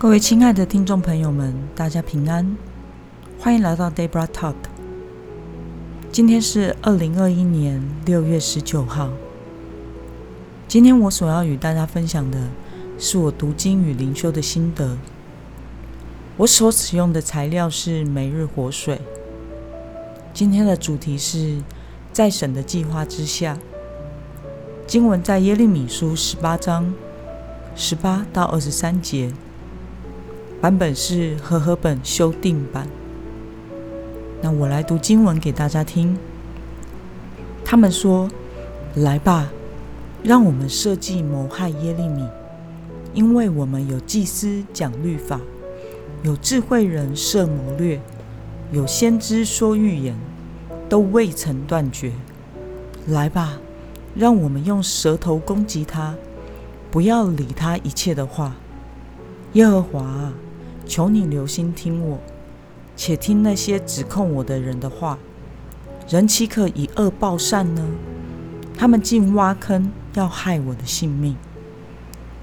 各位亲爱的听众朋友们，大家平安，欢迎来到 Debra Talk。今天是二零二一年六月十九号。今天我所要与大家分享的是我读经与灵修的心得。我所使用的材料是每日活水。今天的主题是在神的计划之下。经文在耶利米书十八章十八到二十三节。版本是和合本修订版。那我来读经文给大家听。他们说：“来吧，让我们设计谋害耶利米，因为我们有祭司讲律法，有智慧人设谋略，有先知说预言，都未曾断绝。来吧，让我们用舌头攻击他，不要理他一切的话。耶和华啊！”求你留心听我，且听那些指控我的人的话。人岂可以恶报善呢？他们竟挖坑要害我的性命。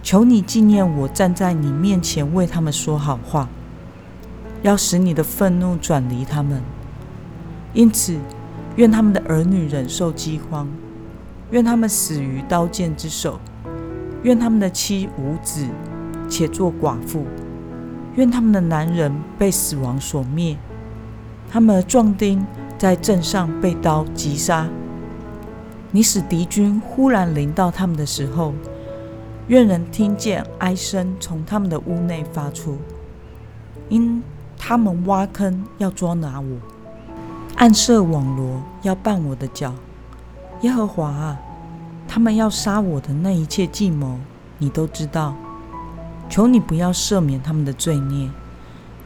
求你纪念我站在你面前为他们说好话，要使你的愤怒转离他们。因此，愿他们的儿女忍受饥荒，愿他们死于刀剑之手，愿他们的妻无子，且做寡妇。愿他们的男人被死亡所灭，他们的壮丁在镇上被刀击杀。你使敌军忽然临到他们的时候，愿人听见哀声从他们的屋内发出，因他们挖坑要捉拿我，暗设网罗要绊我的脚。耶和华啊，他们要杀我的那一切计谋，你都知道。求你不要赦免他们的罪孽，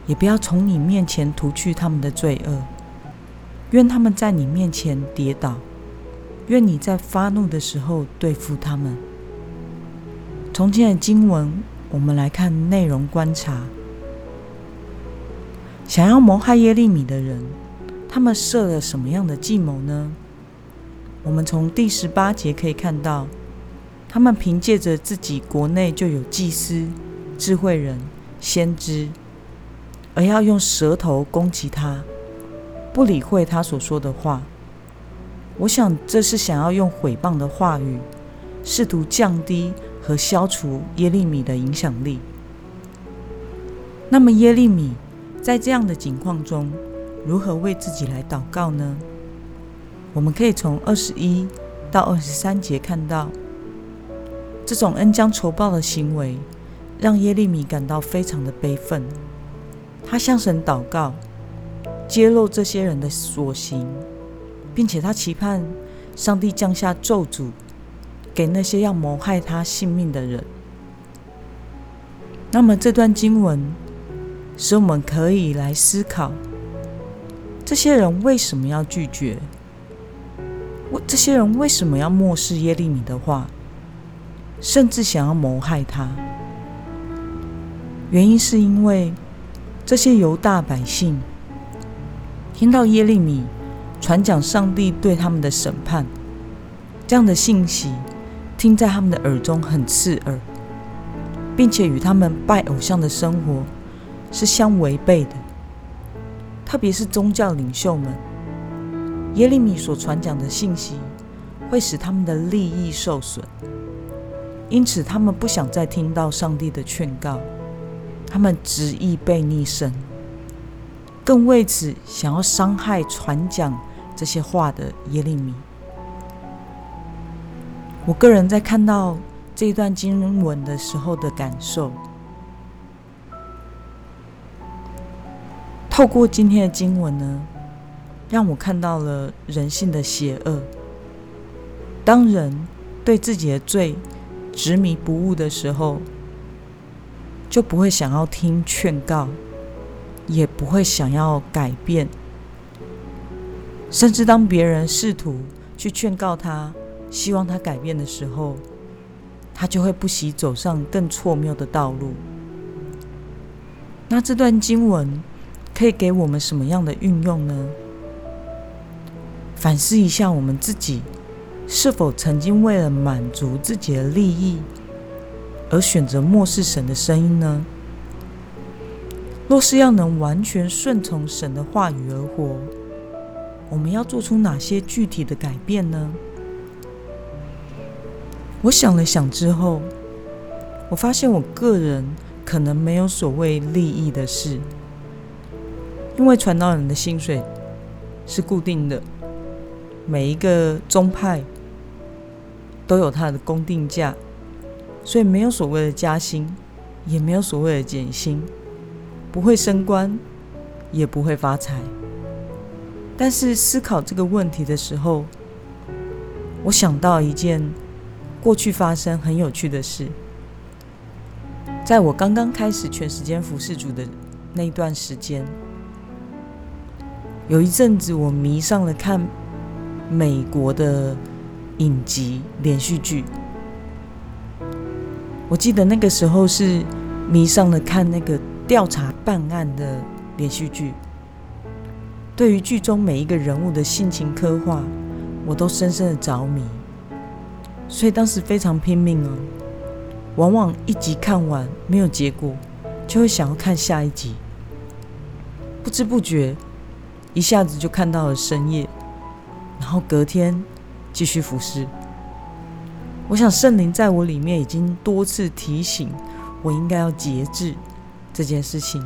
也不要从你面前除去他们的罪恶。愿他们在你面前跌倒，愿你在发怒的时候对付他们。从今天的经文，我们来看内容观察。想要谋害耶利米的人，他们设了什么样的计谋呢？我们从第十八节可以看到，他们凭借着自己国内就有祭司。智慧人、先知，而要用舌头攻击他，不理会他所说的话。我想这是想要用毁谤的话语，试图降低和消除耶利米的影响力。那么耶利米在这样的境况中，如何为自己来祷告呢？我们可以从二十一到二十三节看到，这种恩将仇报的行为。让耶利米感到非常的悲愤，他向神祷告，揭露这些人的所行，并且他期盼上帝降下咒诅给那些要谋害他性命的人。那么这段经文使我们可以来思考：这些人为什么要拒绝？为这些人为什么要漠视耶利米的话，甚至想要谋害他？原因是因为这些犹大百姓听到耶利米传讲上帝对他们的审判，这样的信息听在他们的耳中很刺耳，并且与他们拜偶像的生活是相违背的。特别是宗教领袖们，耶利米所传讲的信息会使他们的利益受损，因此他们不想再听到上帝的劝告。他们执意被逆神，更为此想要伤害传讲这些话的耶利米。我个人在看到这一段经文的时候的感受，透过今天的经文呢，让我看到了人性的邪恶。当人对自己的罪执迷不悟的时候，就不会想要听劝告，也不会想要改变，甚至当别人试图去劝告他，希望他改变的时候，他就会不惜走上更错谬的道路。那这段经文可以给我们什么样的运用呢？反思一下我们自己，是否曾经为了满足自己的利益？而选择漠视神的声音呢？若是要能完全顺从神的话语而活，我们要做出哪些具体的改变呢？我想了想之后，我发现我个人可能没有所谓利益的事，因为传道人的薪水是固定的，每一个宗派都有它的公定价，所以没有所谓的加薪，也没有所谓的减薪，不会升官，也不会发财。但是思考这个问题的时候，我想到一件。过去发生很有趣的事，在我刚刚开始全时间服侍主的那一段时间，有一阵子我迷上了看美国的影集连续剧。我记得那个时候是迷上了看那个调查办案的连续剧，对于剧中每一个人物的性情刻画，我都深深的着迷。所以当时非常拼命哦，往往一集看完没有结果，就会想要看下一集。不知不觉，一下子就看到了深夜，然后隔天继续服侍。我想圣灵在我里面已经多次提醒我应该要节制这件事情。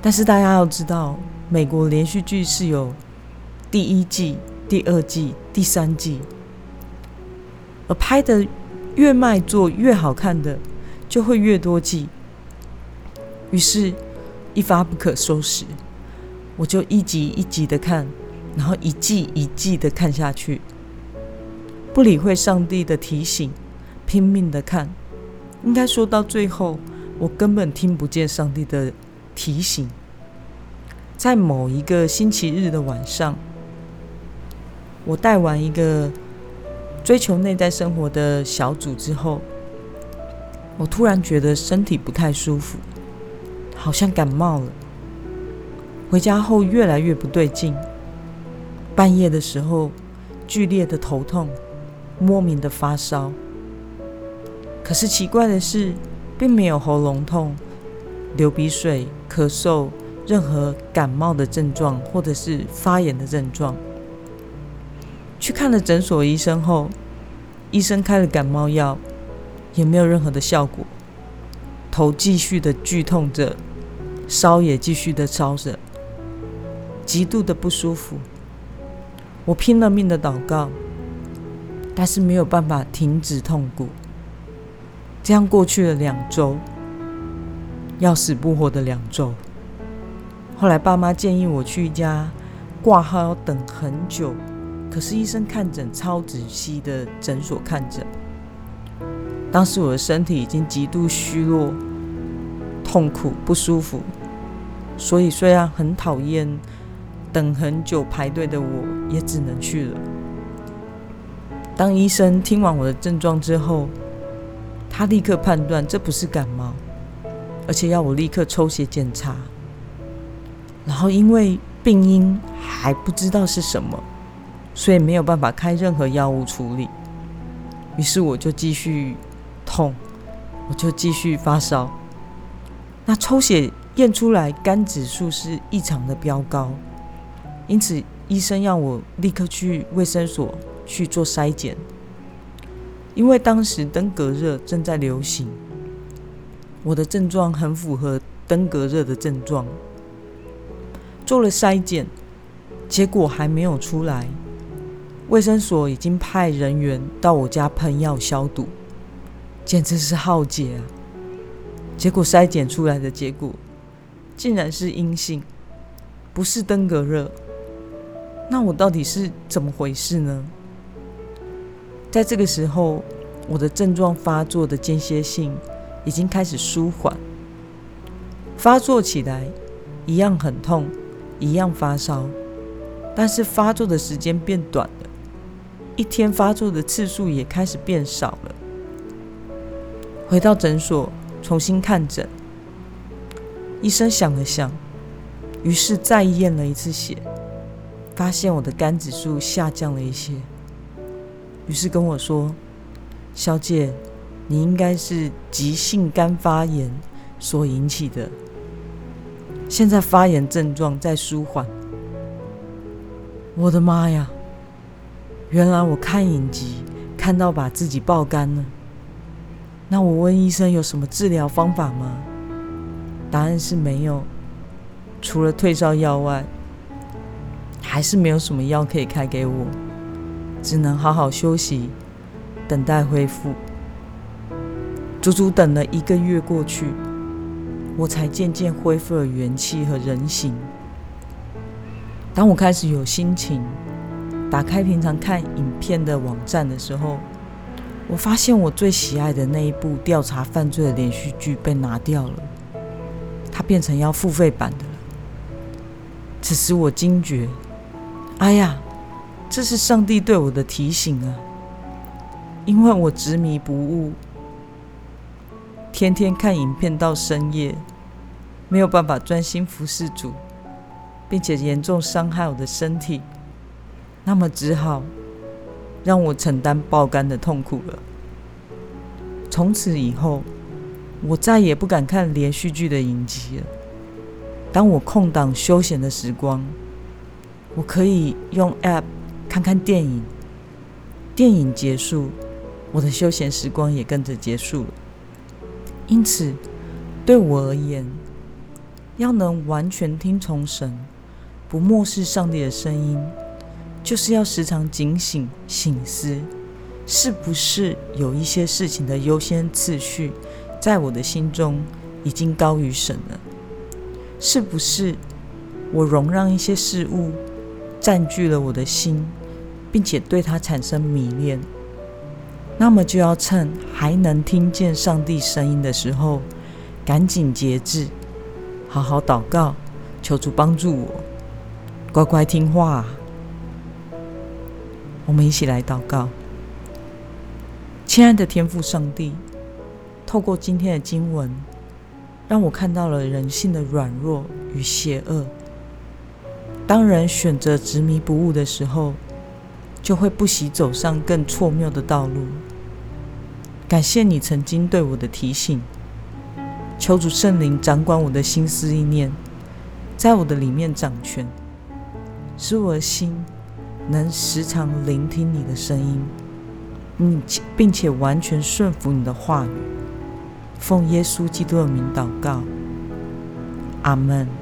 但是大家要知道，美国连续剧是有第一季、第二季、第三季。而拍的越卖座越好看的，就会越多季。于是，一发不可收拾，我就一集一集的看，然后一季一季的看下去，不理会上帝的提醒，拼命的看。应该说到最后，我根本听不见上帝的提醒。在某一个星期日的晚上，我带完一个。追求内在生活的小组之后，我突然觉得身体不太舒服，好像感冒了。回家后越来越不对劲，半夜的时候剧烈的头痛，莫名的发烧。可是奇怪的是，并没有喉咙痛、流鼻水、咳嗽，任何感冒的症状或者是发炎的症状。去看了诊所医生后，医生开了感冒药，也没有任何的效果。头继续的剧痛着，烧也继续的烧着，极度的不舒服。我拼了命的祷告，但是没有办法停止痛苦。这样过去了两周，要死不活的两周。后来爸妈建议我去一家挂号要等很久。可是医生看诊超仔细的诊所看诊，当时我的身体已经极度虚弱、痛苦、不舒服，所以虽然很讨厌等很久排队的我，也只能去了。当医生听完我的症状之后，他立刻判断这不是感冒，而且要我立刻抽血检查。然后因为病因还不知道是什么。所以没有办法开任何药物处理，于是我就继续痛，我就继续发烧。那抽血验出来肝指数是异常的飙高，因此医生要我立刻去卫生所去做筛检，因为当时登革热正在流行，我的症状很符合登革热的症状。做了筛检，结果还没有出来。卫生所已经派人员到我家喷药消毒，简直是浩劫啊！结果筛检出来的结果竟然是阴性，不是登革热。那我到底是怎么回事呢？在这个时候，我的症状发作的间歇性已经开始舒缓，发作起来一样很痛，一样发烧，但是发作的时间变短了。一天发作的次数也开始变少了。回到诊所重新看诊，医生想了想，于是再验了一次血，发现我的肝指数下降了一些，于是跟我说：“小姐，你应该是急性肝发炎所引起的，现在发炎症状在舒缓。我的妈呀！原来我看影集看到把自己爆肝了。那我问医生有什么治疗方法吗？答案是没有，除了退烧药外，还是没有什么药可以开给我，只能好好休息，等待恢复。足足等了一个月过去，我才渐渐恢复了元气和人形。当我开始有心情打开平常看影片的网站的时候，我发现我最喜爱的那一部调查犯罪的连续剧被拿掉了，它变成要付费版的了。此时我惊觉，哎呀，这是上帝对我的提醒啊！因为我执迷不悟，天天看影片到深夜，没有办法专心服侍主，并且严重伤害我的身体，那么只好。让我承担爆肝的痛苦了。从此以后，我再也不敢看连续剧的影集了。当我空档休闲的时光，我可以用 App 看看电影。电影结束，我的休闲时光也跟着结束了。因此，对我而言，要能完全听从神，不漠视上帝的声音。就是要时常警醒、醒思，是不是有一些事情的优先次序，在我的心中已经高于神了？是不是我容让一些事物占据了我的心，并且对它产生迷恋？那么就要趁还能听见上帝声音的时候，赶紧节制，好好祷告，求主帮助我，乖乖听话。我们一起来祷告，亲爱的天父上帝，透过今天的经文，让我看到了人性的软弱与邪恶。当人选择执迷不悟的时候，就会不惜走上更错谬的道路。感谢你曾经对我的提醒，求主圣灵掌管我的心思意念，在我的里面掌权，使我的心。能时常聆听你的声音，并且并且完全顺服你的话语，奉耶稣基督的名祷告，阿门。